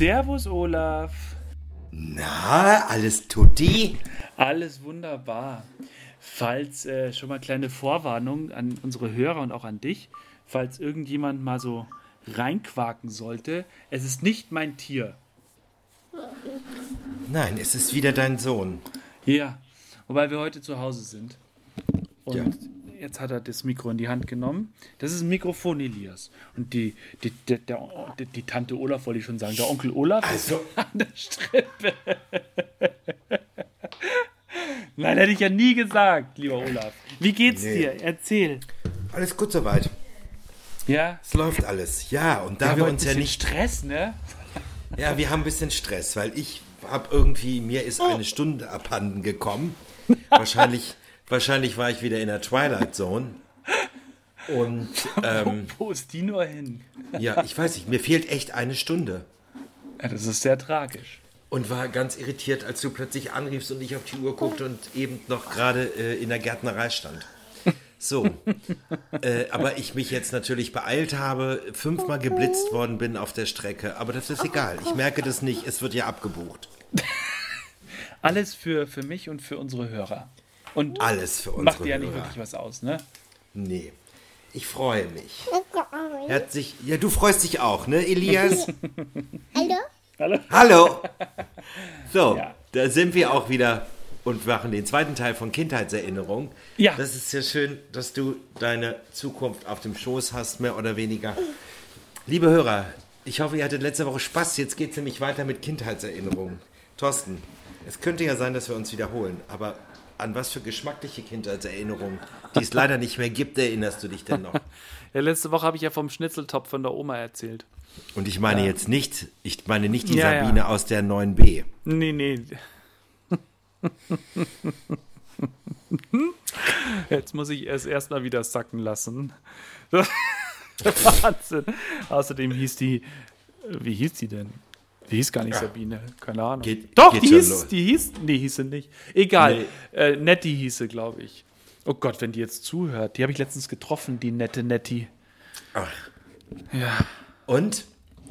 Servus, Olaf. Na, alles tutti? Alles wunderbar. Falls äh, schon mal kleine Vorwarnung an unsere Hörer und auch an dich, falls irgendjemand mal so reinquaken sollte, es ist nicht mein Tier. Nein, es ist wieder dein Sohn. Ja, wobei wir heute zu Hause sind. Und Ja. Jetzt hat er das Mikro in die Hand genommen. Das ist ein Mikrofon Elias. Und die, die, die, der, die, die Tante Olaf wollte ich schon sagen. Der Onkel Olaf Also- ist an der Strippe. Nein, hätte ich ja nie gesagt, lieber Olaf. Wie geht's Nee. dir? Erzähl. Alles gut soweit. Ja? Es läuft alles. Ja, und da haben wir heute uns ja nicht. Stress, ne? Ja, wir haben ein bisschen Stress, weil ich habe irgendwie, mir ist eine Stunde abhanden gekommen. Wahrscheinlich, wahrscheinlich war ich wieder in der Twilight Zone. Und ähm, Wo ist die nur hin? ja, ich weiß nicht, mir fehlt echt eine Stunde. Ja, das ist sehr tragisch. Und war ganz irritiert, als du plötzlich anriefst und ich auf die Uhr guckte und eben noch gerade äh, in der Gärtnerei stand. So, äh, aber ich mich jetzt natürlich beeilt habe, fünfmal geblitzt worden bin auf der Strecke. Aber das ist egal. Ich merke das nicht. Es wird ja abgebucht. Alles für, für mich und für unsere Hörer. Und Alles für unsere macht dir ja nicht Hörer. wirklich was aus, ne? Nee. Ich freue mich. Herzlich. Ja, du freust dich auch, ne, Elias? Hallo? Hallo? Hallo. So, Ja. da sind wir auch wieder und machen den zweiten Teil von Kindheitserinnerung. Ja. Das ist ja schön, dass du deine Zukunft auf dem Schoß hast, mehr oder weniger. Liebe Hörer, ich hoffe, ihr hattet letzte Woche Spaß. Jetzt geht es nämlich weiter mit Kindheitserinnerungen. Thorsten, es könnte ja sein, dass wir uns wiederholen, aber an was für geschmackliche Kindheitserinnerungen, die es leider nicht mehr gibt, erinnerst du dich denn noch? Ja, letzte Woche habe ich ja vom Schnitzeltopf von der Oma erzählt. Und ich meine jetzt nicht, ich meine nicht die Ja, ja. Sabine aus der 9b. Nee, nee. Jetzt muss ich es erstmal wieder sacken lassen. Wahnsinn. Außerdem hieß die, wie hieß die denn? Die hieß gar nicht Sabine, keine Ahnung. Geht- Doch, geht die hieß, die hieß, nee, hieß sie nicht. Egal, Nee. äh, Nettie hieß sie, glaube ich. Oh Gott, wenn die jetzt zuhört. Die habe ich letztens getroffen, die nette Nettie. Ach. Ja. Und?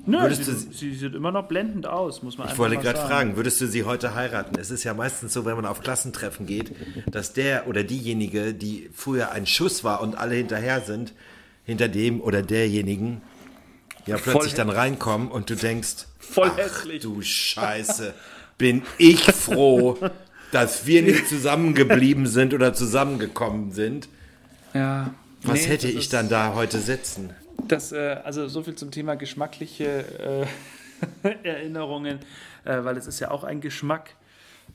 Nö, Würdest sie, du- sie sieht immer noch blendend aus, muss man Ich einfach wollte gerade fragen, würdest du sie heute heiraten? Es ist ja meistens so, wenn man auf Klassentreffen geht, dass der oder diejenige, die früher ein Schuss war und alle hinterher sind, hinter dem oder derjenigen, ja plötzlich dann reinkommen und du denkst, Voll ach hässlich. du Scheiße, bin ich froh, dass wir nicht zusammengeblieben sind oder zusammengekommen sind. Ja. Was Nee, hätte ich ist- dann da heute sitzen? Das, äh, also so viel zum Thema geschmackliche äh, Erinnerungen, äh, weil es ist ja auch ein Geschmack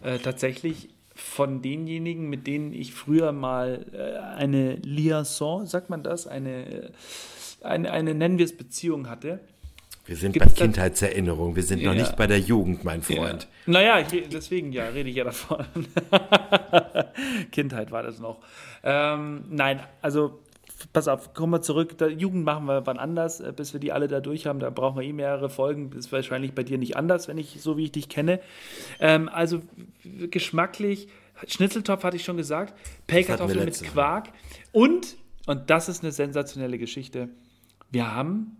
äh, tatsächlich von denjenigen, mit denen ich früher mal äh, eine Liaison, sagt man das, eine, äh, eine, eine nennen wir es Beziehung hatte. Wir sind Gibt's bei da- Kindheitserinnerungen, wir sind noch Ja. nicht bei der Jugend, mein Freund. Ja. Naja, ich, deswegen ja, rede ich ja davon. Kindheit war das noch. Ähm, nein, also pass auf, kommen wir zurück. Der Jugend machen wir wann anders, äh, bis wir die alle da durch haben. Da brauchen wir eh mehrere Folgen. Das ist wahrscheinlich bei dir nicht anders, wenn ich so wie ich dich kenne. Ähm, also geschmacklich, Schnitzeltopf hatte ich schon gesagt, Pellkartoffeln mit. Quark und, und das ist eine sensationelle Geschichte, wir haben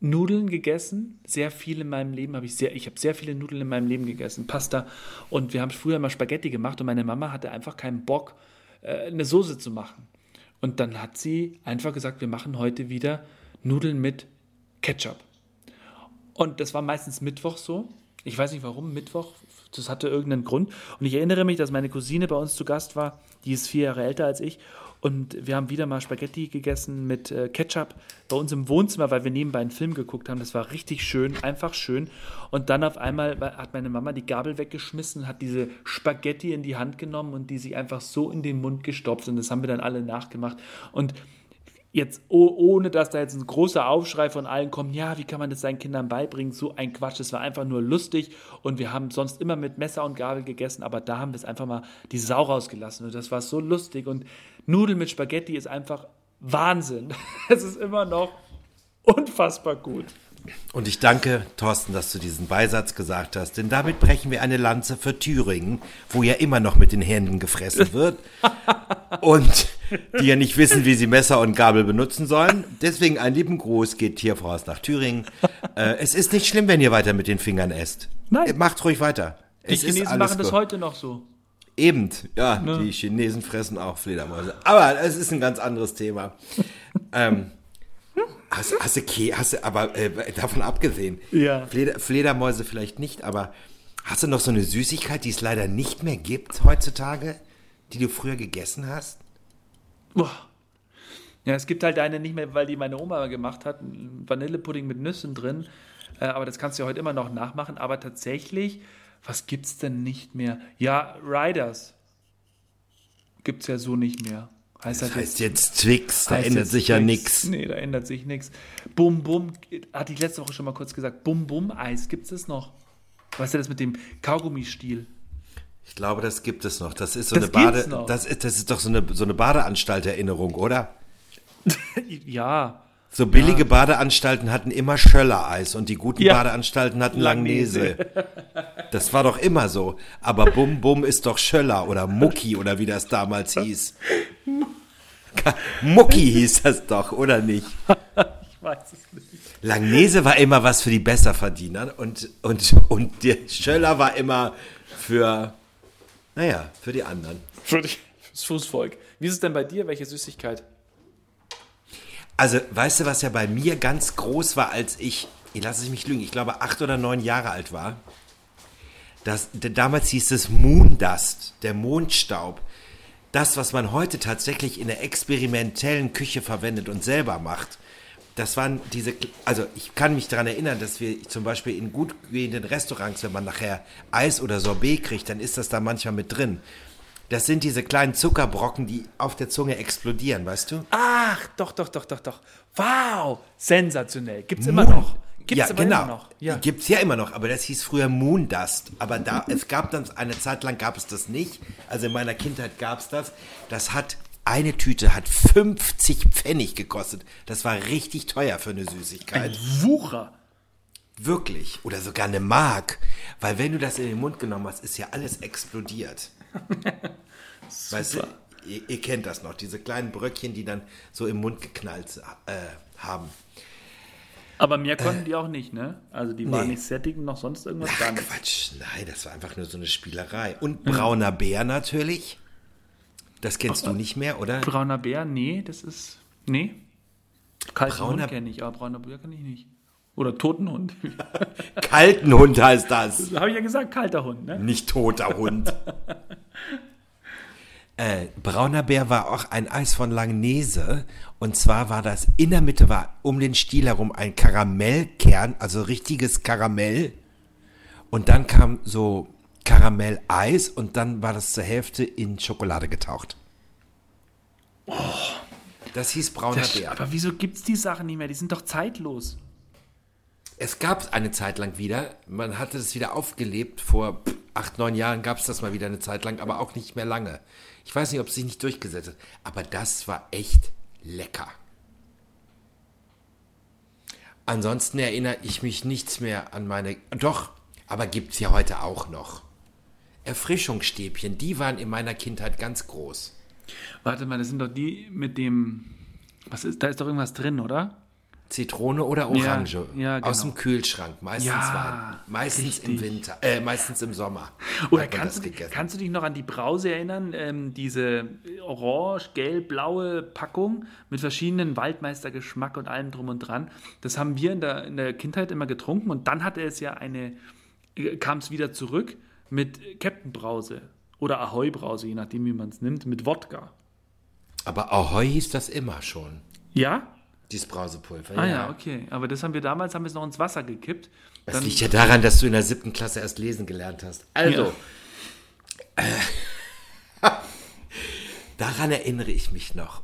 Nudeln gegessen, sehr viel in meinem Leben habe ich sehr, ich habe sehr viele Nudeln in meinem Leben gegessen, Pasta und wir haben früher mal Spaghetti gemacht und meine Mama hatte einfach keinen Bock, äh, eine Soße zu machen. Und dann hat sie einfach gesagt, wir machen heute wieder Nudeln mit Ketchup. Und das war meistens Mittwoch so. Ich weiß nicht warum, Mittwoch, das hatte irgendeinen Grund. Und ich erinnere mich, dass meine Cousine bei uns zu Gast war, die ist vier Jahre älter als ich. Und wir haben wieder mal Spaghetti gegessen mit äh, Ketchup bei uns im Wohnzimmer, weil wir nebenbei einen Film geguckt haben. Das war richtig schön, einfach schön. Und dann auf einmal hat meine Mama die Gabel weggeschmissen, hat diese Spaghetti in die Hand genommen und die sich einfach so in den Mund gestopft. Und das haben wir dann alle nachgemacht. Und jetzt oh, ohne dass da jetzt ein großer Aufschrei von allen kommt, ja, wie kann man das seinen Kindern beibringen? So ein Quatsch, das war einfach nur lustig und wir haben sonst immer mit Messer und Gabel gegessen, aber da haben wir es einfach mal die Sau rausgelassen und das war so lustig und Nudeln mit Spaghetti ist einfach Wahnsinn. Es ist immer noch unfassbar gut. Und ich danke, Thorsten, dass du diesen Beisatz gesagt hast, denn damit brechen wir eine Lanze für Thüringen, wo ja immer noch mit den Händen gefressen wird und die ja nicht wissen, wie sie Messer und Gabel benutzen sollen. Deswegen ein lieben Gruß geht hier voraus nach Thüringen. äh, es ist nicht schlimm, wenn ihr weiter mit den Fingern esst. Nein. Macht ruhig weiter. Die Es Chinesen machen das heute noch so. Eben, ja, Ne? die Chinesen fressen auch Fledermäuse. Aber es ist ein ganz anderes Thema. ähm, hast, hast, du, hast du, aber äh, davon abgesehen, Ja. Fleder, Fledermäuse vielleicht nicht, aber hast du noch so eine Süßigkeit, die es leider nicht mehr gibt heutzutage, die du früher gegessen hast? Boah. Ja, es gibt halt eine nicht mehr, weil die meine Oma gemacht hat, Vanillepudding mit Nüssen drin. Äh, aber das kannst du ja heute immer noch nachmachen. Aber tatsächlich, was gibt's denn nicht mehr? Ja, Riders gibt's ja so nicht mehr. Heißt Das halt heißt jetzt Twix, da ändert sich ja Twix. nichts. Nee, da ändert sich nichts. Bum Bum, hatte ich letzte Woche schon mal kurz gesagt. Bum Bum Eis, gibt's das noch? Weißt du, das mit dem Kaugummistiel? Ich glaube, das gibt es noch. Das ist so Das eine Bade, noch. das ist, das ist doch so eine, so eine Badeanstalterinnerung, oder? ja. So billige Badeanstalten hatten immer Schöller-Eis und die guten Ja. Badeanstalten hatten Langnese. Das war doch immer so. Aber Bum Bum ist doch Schöller oder Mucki oder wie das damals hieß. Mucki hieß das doch, oder nicht? Ich weiß es nicht. Langnese war immer was für die Besserverdiener und, und, und der Schöller war immer für, naja, für die anderen. Für fürs Fußvolk. Wie ist es denn bei dir? Welche Süßigkeit? Also, weißt du, was ja bei mir ganz groß war, als ich, ich lasse es mich lügen, ich glaube acht oder neun Jahre alt war? Das, damals hieß es Moondust, der Mondstaub. Das, was man heute tatsächlich in der experimentellen Küche verwendet und selber macht, das waren diese, also ich kann mich daran erinnern, dass wir zum Beispiel in gut gehenden Restaurants, wenn man nachher Eis oder Sorbet kriegt, dann ist das da manchmal mit drin. Das sind diese kleinen Zuckerbrocken, die auf der Zunge explodieren, weißt du? Ach, doch, doch, doch, doch, doch. Wow, sensationell. Gibt's immer Moon- noch. Gibt's ja, genau. immer noch. Ja. Gibt's ja immer noch, aber das hieß früher Moondust. Aber da, es gab dann, eine Zeit lang gab es das nicht. Also in meiner Kindheit gab's das. Das hat, eine Tüte hat 50 Pfennig gekostet. Das war richtig teuer für eine Süßigkeit. Wucher. Wirklich. Oder sogar eine Mark. Weil wenn du das in den Mund genommen hast, ist ja alles explodiert. weißt du, ihr, ihr kennt das noch, diese kleinen Bröckchen, die dann so im Mund geknallt äh, haben. Aber mehr konnten die auch nicht, ne? Also die waren Nee. nicht sättigend noch sonst irgendwas gar Ach, nicht. Quatsch, nein, das war einfach nur so eine Spielerei. Und brauner Bär natürlich. Das kennst du nicht mehr, oder? Brauner Bär, nee, das ist. Nee. Hund kenne ich, aber brauner Bär kann ich nicht. Oder toten Hund. Kalten Hund heißt das. Habe ich ja gesagt, kalter Hund, ne? Nicht toter Hund. äh, brauner Bär war auch ein Eis von Langnese. Und zwar war das, in der Mitte war um den Stiel herum ein Karamellkern, also richtiges Karamell. Und dann kam so Karamelleis und dann war das zur Hälfte in Schokolade getaucht. Das hieß brauner Das, Bär. aber wieso gibt's die Sachen nicht mehr? Die sind doch zeitlos. Es gab eine Zeit lang wieder, man hatte es wieder aufgelebt, vor acht, neun Jahren gab es das mal wieder eine Zeit lang, aber auch nicht mehr lange. Ich weiß nicht, ob es sich nicht durchgesetzt hat, aber das war echt lecker. Ansonsten erinnere ich mich nichts mehr an meine, doch, aber gibt es ja heute auch noch. Erfrischungsstäbchen, die waren in meiner Kindheit ganz groß. Warte mal, das sind doch die mit dem. Was ist, da ist doch irgendwas drin, oder? Zitrone oder Orange ja, aus genau. dem Kühlschrank, meistens Ja, Wein, meistens im. Winter, äh, meistens im Sommer. Oder kannst du, kannst du dich noch an die Brause erinnern? Ähm, diese orange, gelb, blaue Packung mit verschiedenen Waldmeistergeschmack und allem drum und dran. Das haben wir in der, in der Kindheit immer getrunken und dann hatte es ja eine, kam es wieder zurück mit Captain Brause oder Ahoi Brause, je nachdem wie man es nimmt, mit Wodka. Aber Ahoi hieß das immer schon, Ja? dieses Brausepulver. Ah ja, okay. Aber das haben wir damals, haben wir es noch ins Wasser gekippt. Das Dann- liegt ja daran, dass du in der siebten Klasse erst lesen gelernt hast. Also, äh, daran erinnere ich mich noch.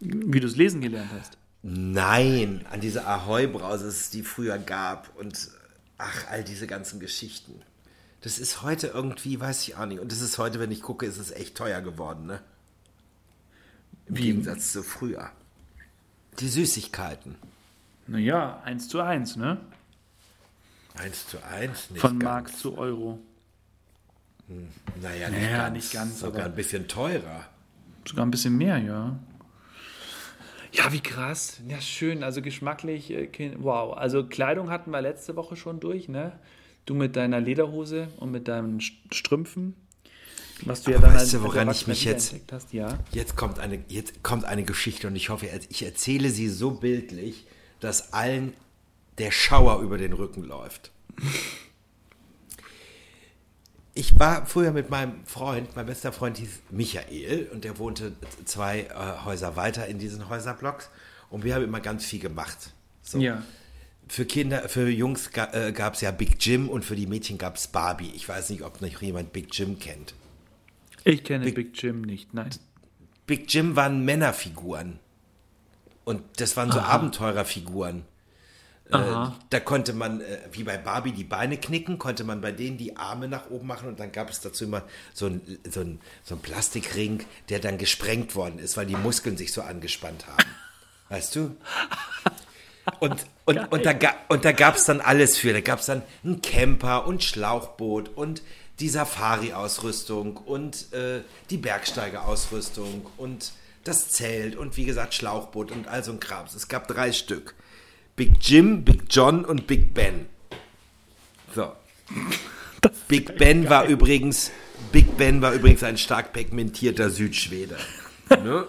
Wie du es lesen gelernt hast. Nein, an diese Ahoi-Brause, es die früher gab und ach, all diese ganzen Geschichten. Das ist heute irgendwie, weiß ich auch nicht. Und das ist heute, wenn ich gucke, ist es echt teuer geworden, ne? Im Wie? Gegensatz zu früher. Die Süßigkeiten. Naja, eins zu eins, ne? Eins zu eins, nicht Von ganz. Mark zu Euro. Naja, nicht, Naja, ganz, nicht ganz, Sogar aber- ein bisschen teurer. Sogar ein bisschen mehr, ja. Ja, wie krass. Ja, schön. Also geschmacklich, äh, wow. Also Kleidung hatten wir letzte Woche schon durch, ne? Du mit deiner Lederhose und mit deinen St- Strümpfen. Was du ja Aber dann weißt du, woran ich mich jetzt- hast, ja. Jetzt kommt eine, jetzt kommt eine Geschichte und ich hoffe, ich erzähle sie so bildlich, dass allen der Schauer über den Rücken läuft. Ich war früher mit meinem Freund, mein bester Freund hieß Michael und der wohnte zwei äh, Häuser weiter in diesen Häuserblocks und wir haben immer ganz viel gemacht. So. Ja. Für Kinder, für Jungs ga, äh, gab es ja Big Jim und für die Mädchen gab es Barbie. Ich weiß nicht, ob noch jemand Big Jim kennt. Ich kenne Big, Jim nicht, nein. Big Jim waren Männerfiguren. Und das waren so Abenteurerfiguren. Äh, Aha. da konnte man, äh, wie bei Barbie, die Beine knicken, konnte man bei denen die Arme nach oben machen und dann gab es dazu immer so ein, so ein, so ein Plastikring, der dann gesprengt worden ist, weil die Muskeln sich so angespannt haben. Weißt du? Und, und, und da, und da gab es dann alles für. Da gab es dann einen Camper und Schlauchboot und die Safari-Ausrüstung und äh, die Bergsteiger-Ausrüstung und das Zelt und wie gesagt Schlauchboot und all so ein Krams. Es gab drei Stück. Big Jim, Big John und Big Ben. So. Big Ben war übrigens, Big Ben war übrigens ein stark pigmentierter Südschwede. Ne?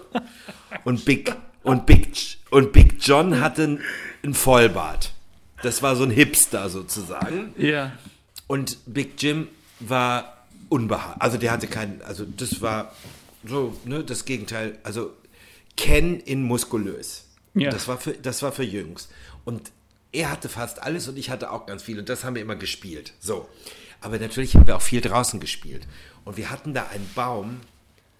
Und Big und Big und Big John hatte einen Vollbart. Das war so ein Hipster sozusagen. Ja. Und Big Jim war unbehaart. Also der hatte keinen, also das war so, ne, das Gegenteil. Also Ken in muskulös. Ja. Das war für, das war für Jungs. Und er hatte fast alles und ich hatte auch ganz viel. Und das haben wir immer gespielt. So. Aber natürlich haben wir auch viel draußen gespielt. Und wir hatten da einen Baum,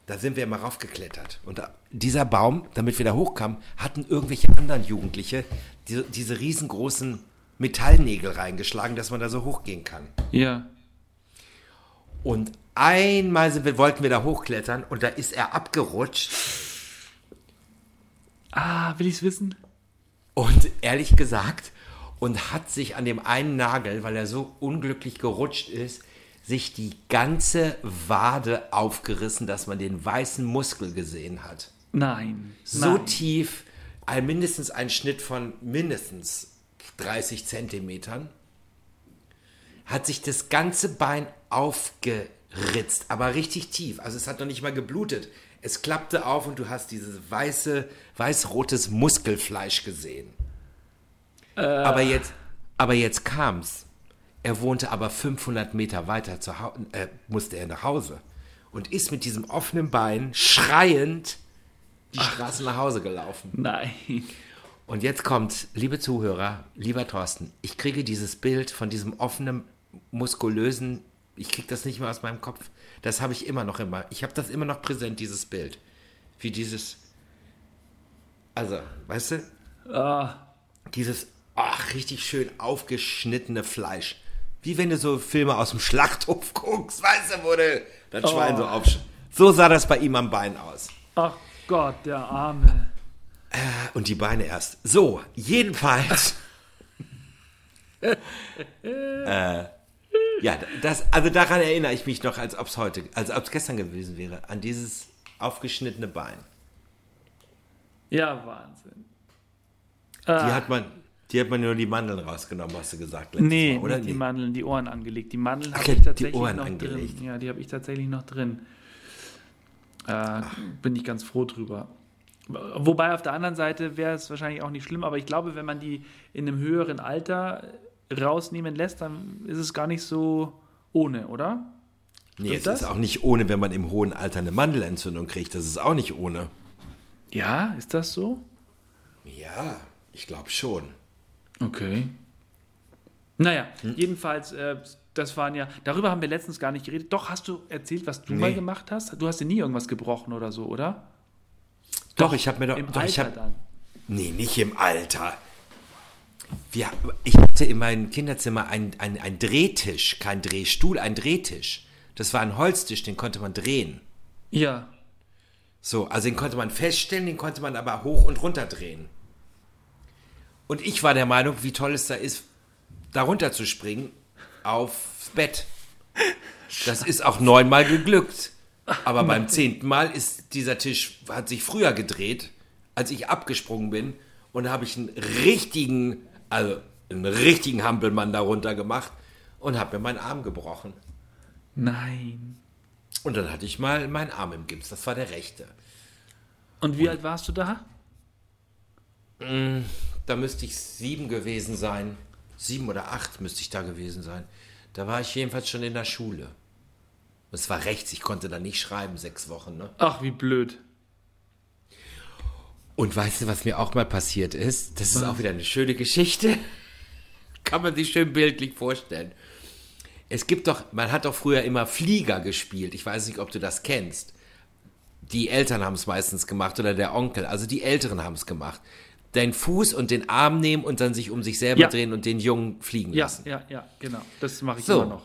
da sind wir immer raufgeklettert. Und da, dieser Baum, damit wir da hochkamen, hatten irgendwelche anderen Jugendliche diese, diese riesengroßen Metallnägel reingeschlagen, dass man da so hochgehen kann. Ja. Und einmal sind wir, wollten wir da hochklettern und da ist er abgerutscht. Ah, will ich's wissen? Und ehrlich gesagt, und hat sich an dem einen Nagel, weil er so unglücklich gerutscht ist, sich die ganze Wade aufgerissen, dass man den weißen Muskel gesehen hat. Nein. So Nein. tief, ein, mindestens ein Schnitt von mindestens 30 Zentimetern, hat sich das ganze Bein aufgeritzt, aber richtig tief. Also es hat noch nicht mal geblutet. Es klappte auf und du hast dieses weiße, weiß-rotes Muskelfleisch gesehen. Aber jetzt, aber jetzt kam's. Er wohnte aber 500 Meter weiter zu Hause, äh, musste er nach Hause und ist mit diesem offenen Bein schreiend die Straße nach Hause gelaufen. Nein. Und jetzt kommt, liebe Zuhörer, lieber Thorsten, ich kriege dieses Bild von diesem offenen, muskulösen, ich kriege das nicht mehr aus meinem Kopf. Das habe ich immer noch immer. Ich habe das immer noch präsent, dieses Bild. Wie dieses, also, weißt du, Ah, dieses, ach, richtig schön aufgeschnittene Fleisch. Wie wenn du so Filme aus dem Schlachthof guckst, weißt du, wo du das Schwein so aufsch... So sah das bei ihm am Bein aus. ach Gott, der Arme. Und die Beine erst. So, jedenfalls. äh, ja, das, also daran erinnere ich mich noch, als ob es heute, als ob es gestern gewesen wäre, an dieses aufgeschnittene Bein. Ja, Wahnsinn. Die Ah, hat man, die hat man nur die Mandeln rausgenommen, hast du gesagt letztes nee, Mal, oder? nicht die Mandeln, die Ohren angelegt. Die Mandeln habe ich die tatsächlich Ohren noch angelegt. drin. Ja, die habe ich tatsächlich noch drin. Äh, bin ich ganz froh drüber. Wobei auf der anderen Seite wäre es wahrscheinlich auch nicht schlimm, aber ich glaube, wenn man die in einem höheren Alter rausnehmen lässt, dann ist es gar nicht so ohne, oder? nee, es Stimmt ist das? auch nicht ohne, wenn man im hohen Alter eine Mandelentzündung kriegt. Das ist auch nicht ohne. Ja, ist das so? Ja, ich glaube schon. Okay. Naja, Hm? jedenfalls, äh, das waren ja, darüber haben wir letztens gar nicht geredet. Doch, hast du erzählt, was du mal Nee. gemacht hast? Du hast dir nie irgendwas gebrochen oder so, oder? Doch, ich habe mir doch, Im doch Alter ich habe dann. Nee, nicht im Alter. Wir, ich hatte in meinem Kinderzimmer einen ein Drehtisch, kein Drehstuhl, ein Drehtisch. Das war ein Holztisch, den konnte man drehen. Ja. So, also den konnte man feststellen, den konnte man aber hoch und runter drehen. Und ich war der Meinung, wie toll es da ist, da runter zu springen aufs Bett. Das ist auch neunmal geglückt. Aber beim zehnten Mal ist dieser Tisch, hat sich früher gedreht, als ich abgesprungen bin und habe ich einen richtigen, also einen richtigen Hampelmann darunter gemacht und habe mir meinen Arm gebrochen. Nein. Und dann hatte ich mal meinen Arm im Gips, das war der rechte. Und wie alt warst du da? Da müsste ich sieben gewesen sein. Sieben oder acht müsste ich da gewesen sein. Da war ich jedenfalls schon in der Schule. Es war rechts, ich konnte da nicht schreiben, sechs Wochen. Ne? Ach, wie blöd. Und weißt du, was mir auch mal passiert ist? Das ist auch wieder eine schöne Geschichte. Kann man sich schön bildlich vorstellen. Es gibt doch, man hat doch früher immer Flieger gespielt. Ich weiß nicht, ob du das kennst. Die Eltern haben es meistens gemacht oder der Onkel. Also die Älteren haben es gemacht. Den Fuß und den Arm nehmen und dann sich um sich selber Ja. drehen und den Jungen fliegen Ja, lassen. ja, ja, genau. Das mache ich So. immer noch.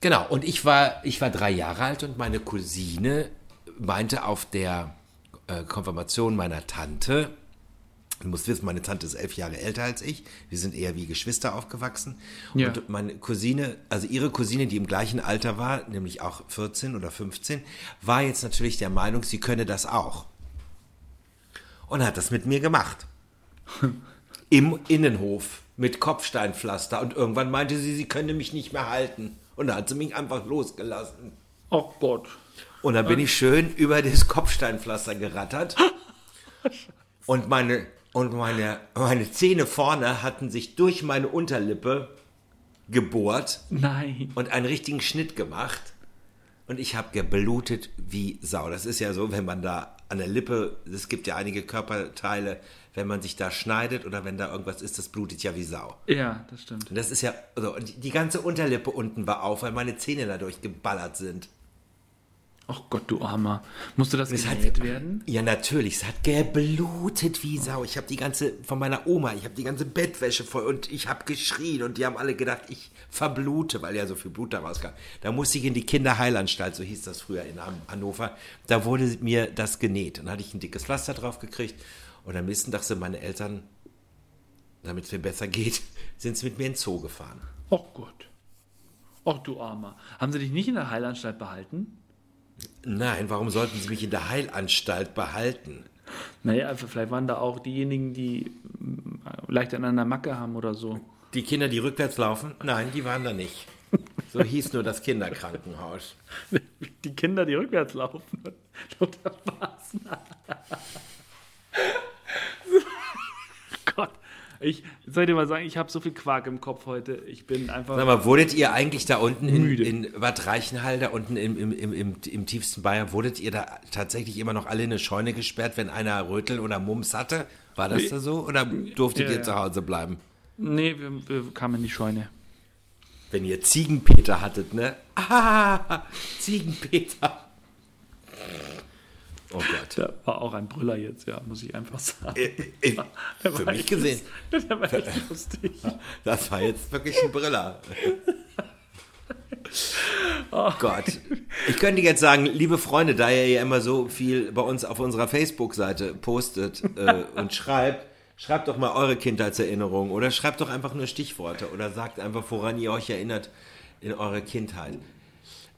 Genau, und ich war, ich war drei Jahre alt und meine Cousine meinte auf der äh, Konfirmation meiner Tante, du musst wissen, meine Tante ist elf Jahre älter als ich, wir sind eher wie Geschwister aufgewachsen. Ja. Und meine Cousine, also ihre Cousine, die im gleichen Alter war, nämlich auch 14 oder 15, war jetzt natürlich der Meinung, sie könne das auch. Und hat das mit mir gemacht. Im Innenhof mit Kopfsteinpflaster und irgendwann meinte sie, sie könne mich nicht mehr halten. Und dann hat sie mich einfach losgelassen. Oh Gott. Und dann bin ich schön über das Kopfsteinpflaster gerattert. Und meine, und meine, meine Zähne vorne hatten sich durch meine Unterlippe gebohrt Nein. und einen richtigen Schnitt gemacht. Und ich habe geblutet wie Sau. Das ist ja so, wenn man da an der Lippe, es gibt ja einige Körperteile, wenn man sich da schneidet oder wenn da irgendwas ist, das blutet ja wie Sau. Ja, das stimmt. Und das ist ja, also, und die ganze Unterlippe unten war auf, weil meine Zähne dadurch geballert sind. Oh Gott, du Armer. Musste das Es hat- genäht werden? Ja, natürlich. Es hat geblutet wie Sau. Ich habe die ganze, von meiner Oma, ich habe die ganze Bettwäsche voll und ich habe geschrien und die haben alle gedacht, ich verblute, weil ja so viel Blut da rauskam. Da musste ich in die Kinderheilanstalt, so hieß das früher in Han- Hannover. Da wurde mir das genäht. Dann hatte ich ein dickes Pflaster drauf gekriegt und am nächsten Tag sind meine Eltern, damit es mir besser geht, sind sie mit mir in den Zoo gefahren. Oh Gott. Oh, du Armer. Haben sie dich nicht in der Heilanstalt behalten? Nein, warum sollten sie mich in der Heilanstalt behalten? Naja, also vielleicht waren da auch diejenigen, die mm, leicht an einer Macke haben oder so. Die Kinder, die rückwärts laufen? Nein, die waren da nicht. So hieß nur das Kinderkrankenhaus. Die Kinder, die rückwärts laufen. Oder was? Gott. Ich soll dir mal sagen, ich habe so viel Quark im Kopf heute. Ich bin einfach. Sag mal, wurdet ihr eigentlich da unten in, Müde. in Bad Reichenhall, da unten im, im, im, im, im tiefsten Bayern, wurdet ihr da tatsächlich immer noch alle in eine Scheune gesperrt, wenn einer Rötel oder Mumps hatte? War das da so? Oder durftet Ja, ihr ja. zu Hause bleiben? Nee, wir, wir kamen in die Scheune. Wenn ihr Ziegenpeter hattet, ne? Ah, Ziegenpeter. Oh Gott. Der war auch ein Brüller jetzt, ja, muss ich einfach sagen. Äh, äh, Der Für war mich gesehen, lust- Der war echt lustig. das war jetzt wirklich ein Brüller. Oh Gott. Ich könnte jetzt sagen, liebe Freunde, da ihr ja immer so viel bei uns auf unserer Facebook-Seite postet äh, und schreibt, schreibt doch mal eure Kindheitserinnerungen oder schreibt doch einfach nur Stichworte oder sagt einfach, woran ihr euch erinnert in eurer Kindheit.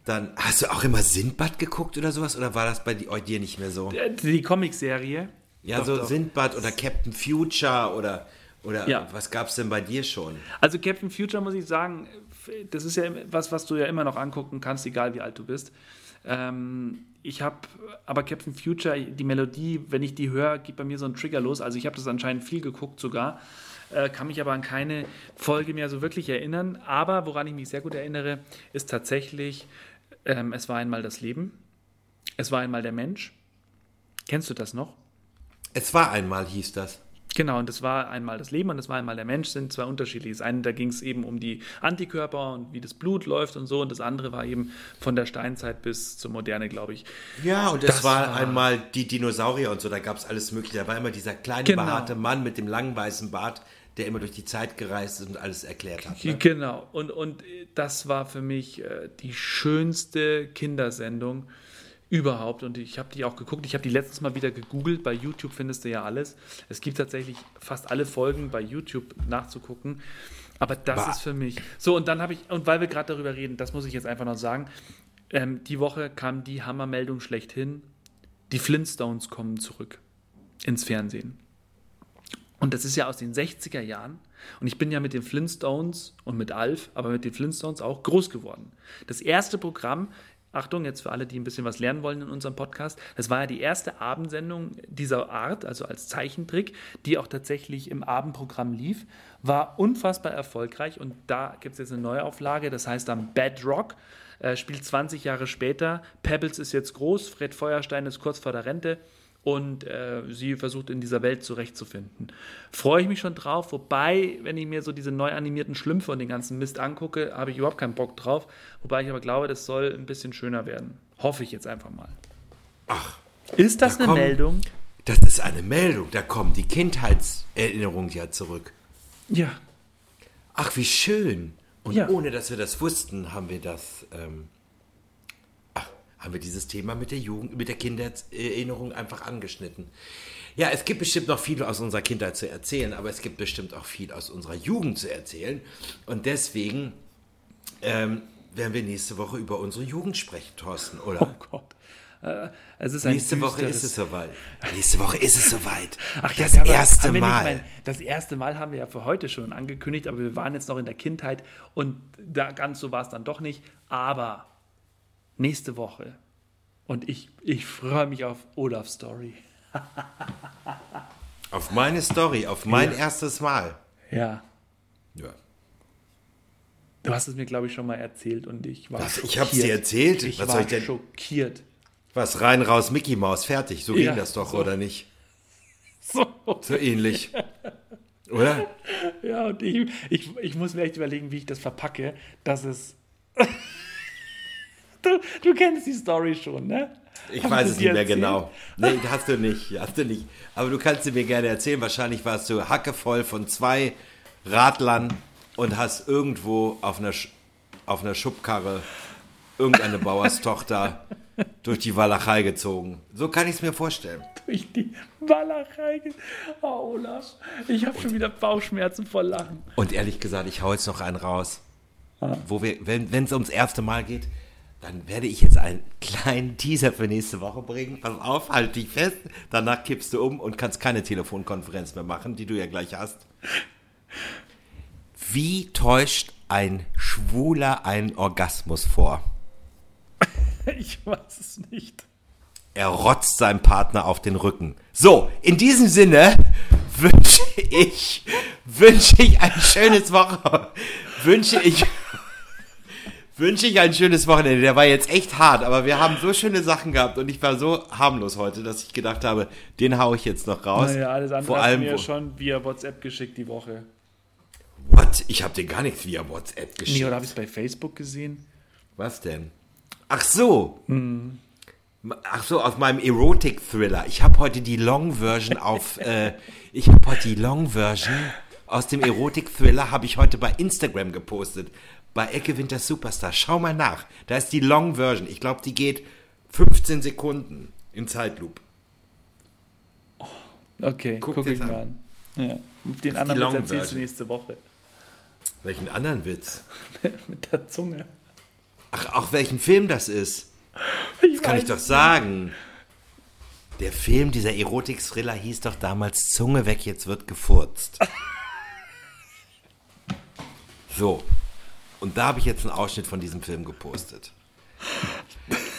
Dann hast du auch immer Sindbad geguckt oder sowas oder war das bei di- dir nicht mehr so? Äh, Die Comicserie. Ja, Doch, so doch. Sindbad oder Captain Future oder, oder Ja. was gab's denn bei dir schon? Also Captain Future muss ich sagen, das ist ja was, was du ja immer noch angucken kannst, egal wie alt du bist. Ähm, ich habe, aber Captain Future, die Melodie, wenn ich die höre, geht bei mir so ein Trigger los. Also ich habe das anscheinend viel geguckt sogar, äh, kann mich aber an keine Folge mehr so wirklich erinnern. Aber woran ich mich sehr gut erinnere, ist tatsächlich, ähm, es war einmal das Leben, es war einmal der Mensch. Kennst du das noch? Es war einmal, hieß das. Genau, und das war einmal das Leben und das war einmal der Mensch, sind zwei unterschiedliche. Das eine, da ging es eben um die Antikörper und wie das Blut läuft und so, und das andere war eben von der Steinzeit bis zur Moderne, glaube ich. Ja, und es Das war, war- einmal die Dinosaurier und so, da gab es alles mögliche. Da war immer dieser kleine, Genau. behaarte Mann mit dem langen weißen Bart, der immer durch die Zeit gereist ist und alles erklärt hat. Ne? Genau, und, und das war für mich äh, die schönste Kindersendung überhaupt. Und ich habe die auch geguckt. Ich habe die letztes Mal wieder gegoogelt. Bei YouTube findest du ja alles. Es gibt tatsächlich fast alle Folgen bei YouTube nachzugucken. Aber das Bah. ist für mich. So, und dann habe ich, und weil wir gerade darüber reden, das muss ich jetzt einfach noch sagen. Ähm, die Woche kam die Hammermeldung schlechthin. Die Flintstones kommen zurück. ins Fernsehen. Und das ist ja aus den 60er Jahren. Und ich bin ja mit den Flintstones und mit Alf, aber mit den Flintstones auch groß geworden. Das erste Programm, Achtung, jetzt für alle, die ein bisschen was lernen wollen in unserem Podcast, das war ja die erste Abendsendung dieser Art, also als Zeichentrick, die auch tatsächlich im Abendprogramm lief, war unfassbar erfolgreich und da gibt es jetzt eine Neuauflage, das heißt dann Bedrock, äh, spielt 20 Jahre später, Pebbles ist jetzt groß, Fred Feuerstein ist kurz vor der Rente und äh, sie versucht in dieser Welt zurechtzufinden. Freue ich mich schon drauf, wobei, wenn ich mir so diese neu animierten Schlümpfe und den ganzen Mist angucke, habe ich überhaupt keinen Bock drauf, wobei ich aber glaube, das soll ein bisschen schöner werden. Hoffe ich jetzt einfach mal. Ach. Ist das da eine kommen- Meldung? Das ist eine Meldung. Da kommen die Kindheitserinnerungen ja zurück. Ja. Ach, wie schön. Und Ja. ohne dass wir das wussten, haben wir das, ähm, haben wir dieses Thema mit der Jugend, mit der Kindheitserinnerung einfach angeschnitten. Ja, es gibt bestimmt noch viel aus unserer Kindheit zu erzählen, aber es gibt bestimmt auch viel aus unserer Jugend zu erzählen. Und deswegen ähm, werden wir nächste Woche über unsere Jugend sprechen, Thorsten, oder? Oh Gott. Äh, Nächste Woche ist es soweit. Nächste Woche ist es soweit. Ach ja, das erste Mal. mein- das erste Mal haben wir ja für heute schon angekündigt, aber wir waren jetzt noch in der Kindheit und da ganz so war es dann doch nicht. Aber nächste Woche und ich, ich freue mich auf Olafs Story. Auf meine Story, auf mein Ja. erstes Mal. Ja, Ja. du hast es mir, glaube ich, schon mal erzählt und ich war Was, ich schockiert. hab's dir erzählt? Ich Was war soll ich denn- schockiert. Was, rein, raus, Mickey Maus, fertig. So Ja, ging das doch, so. oder nicht? So. So ähnlich. Oder? Ja, und ich, ich, ich muss mir echt überlegen, wie ich das verpacke, dass es. Du, du kennst die Story schon, ne? Ich Hab weiß es nicht mehr erzählt? genau. Nee, hast du nicht, hast du nicht. Aber du kannst sie mir gerne erzählen. Wahrscheinlich warst du hackevoll von zwei Radlern und hast irgendwo auf einer, auf einer Schubkarre irgendeine Bauerstochter durch die Walachei gezogen. So kann ich es mir vorstellen. Durch die Walachei. Oh, Olaf, ich habe schon wieder Bauchschmerzen vor Lachen. Und ehrlich gesagt, ich hau jetzt noch einen raus. Wo wir, wenn es ums erste Mal geht, dann werde ich jetzt einen kleinen Teaser für nächste Woche bringen. Pass auf, halt dich fest. Danach kippst du um und kannst keine Telefonkonferenz mehr machen, die du ja gleich hast. Wie täuscht ein Schwuler einen Orgasmus vor? Ich weiß es nicht. Er rotzt seinem Partner auf den Rücken. So, in diesem Sinne wünsche ich, wünsche ich ein schönes Woche, wünsche ich, wünsche ich ein schönes Wochenende. Der war jetzt echt hart, aber wir haben so schöne Sachen gehabt und ich war so harmlos heute, dass ich gedacht habe, den hau ich jetzt noch raus. Naja, alles andere Vor allem, mir schon via WhatsApp geschickt die Woche. what? Ich habe dir gar nichts via WhatsApp geschickt. Nee, oder habe ich es bei Facebook gesehen? Was denn? Ach so. Ach so, aus meinem Erotic-Thriller. Ich habe heute die Long-Version auf, äh, ich habe heute die Long-Version aus dem Erotic-Thriller habe ich heute bei Instagram gepostet. Bei Ecke Winter Superstar. Schau mal nach. Da ist die Long-Version. Ich glaube, die geht 15 Sekunden in Zeitloop. Okay, Guck guck, ich mal an. Ja. Den anderen Long Witz erzählst du Version. nächste Woche. Welchen anderen Witz? Mit der Zunge. Ach, auch welchen Film das ist. Ich Kann ich doch sagen. Der Film, dieser Erotik-Thriller hieß doch damals Zunge weg, jetzt wird gefurzt. So. Und da habe ich jetzt einen Ausschnitt von diesem Film gepostet.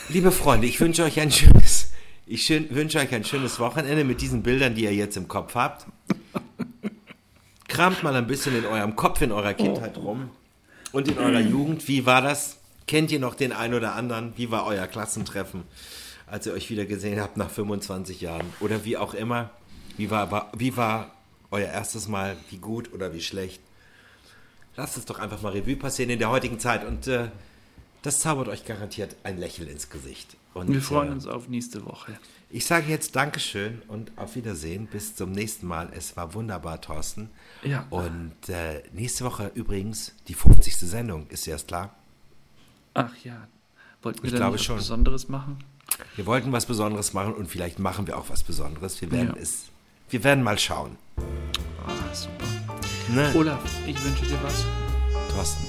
Liebe Freunde, ich wünsche euch ein schönes, ich schön, wünsche euch ein schönes Wochenende mit diesen Bildern, die ihr jetzt im Kopf habt. Kramt mal ein bisschen in eurem Kopf, in eurer Kindheit rum und in eurer Jugend. Wie war das? Kennt ihr noch den einen oder anderen? Wie war euer Klassentreffen, als ihr euch wieder gesehen habt nach 25 Jahren? Oder wie auch immer. Wie war, wie war euer erstes Mal? Wie gut oder wie schlecht? Lasst es doch einfach mal Revue passieren in der heutigen Zeit und äh, das zaubert euch garantiert ein Lächeln ins Gesicht. Und, Wir freuen äh, uns auf nächste Woche. Ich sage jetzt Dankeschön und auf Wiedersehen. Bis zum nächsten Mal. Es war wunderbar, Thorsten. Ja. Und äh, nächste Woche übrigens die 50. Sendung. Ist dir das klar? Ach ja. Wollten wir Ich glaube was schon. Besonderes machen? Wir wollten was Besonderes machen und vielleicht machen wir auch was Besonderes. Wir werden Ja. es. Wir werden mal schauen. Ah, super. Ne? Olaf, ich wünsche dir was. Thorsten.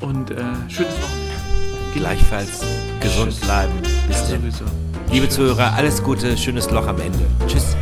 Und äh, schönes Wochenende. Gleichfalls gesund Tschüss. bleiben. Bis Ja, dann. sowieso. Liebe Zuhörer, alles Gute, schönes Loch am Ende. Tschüss.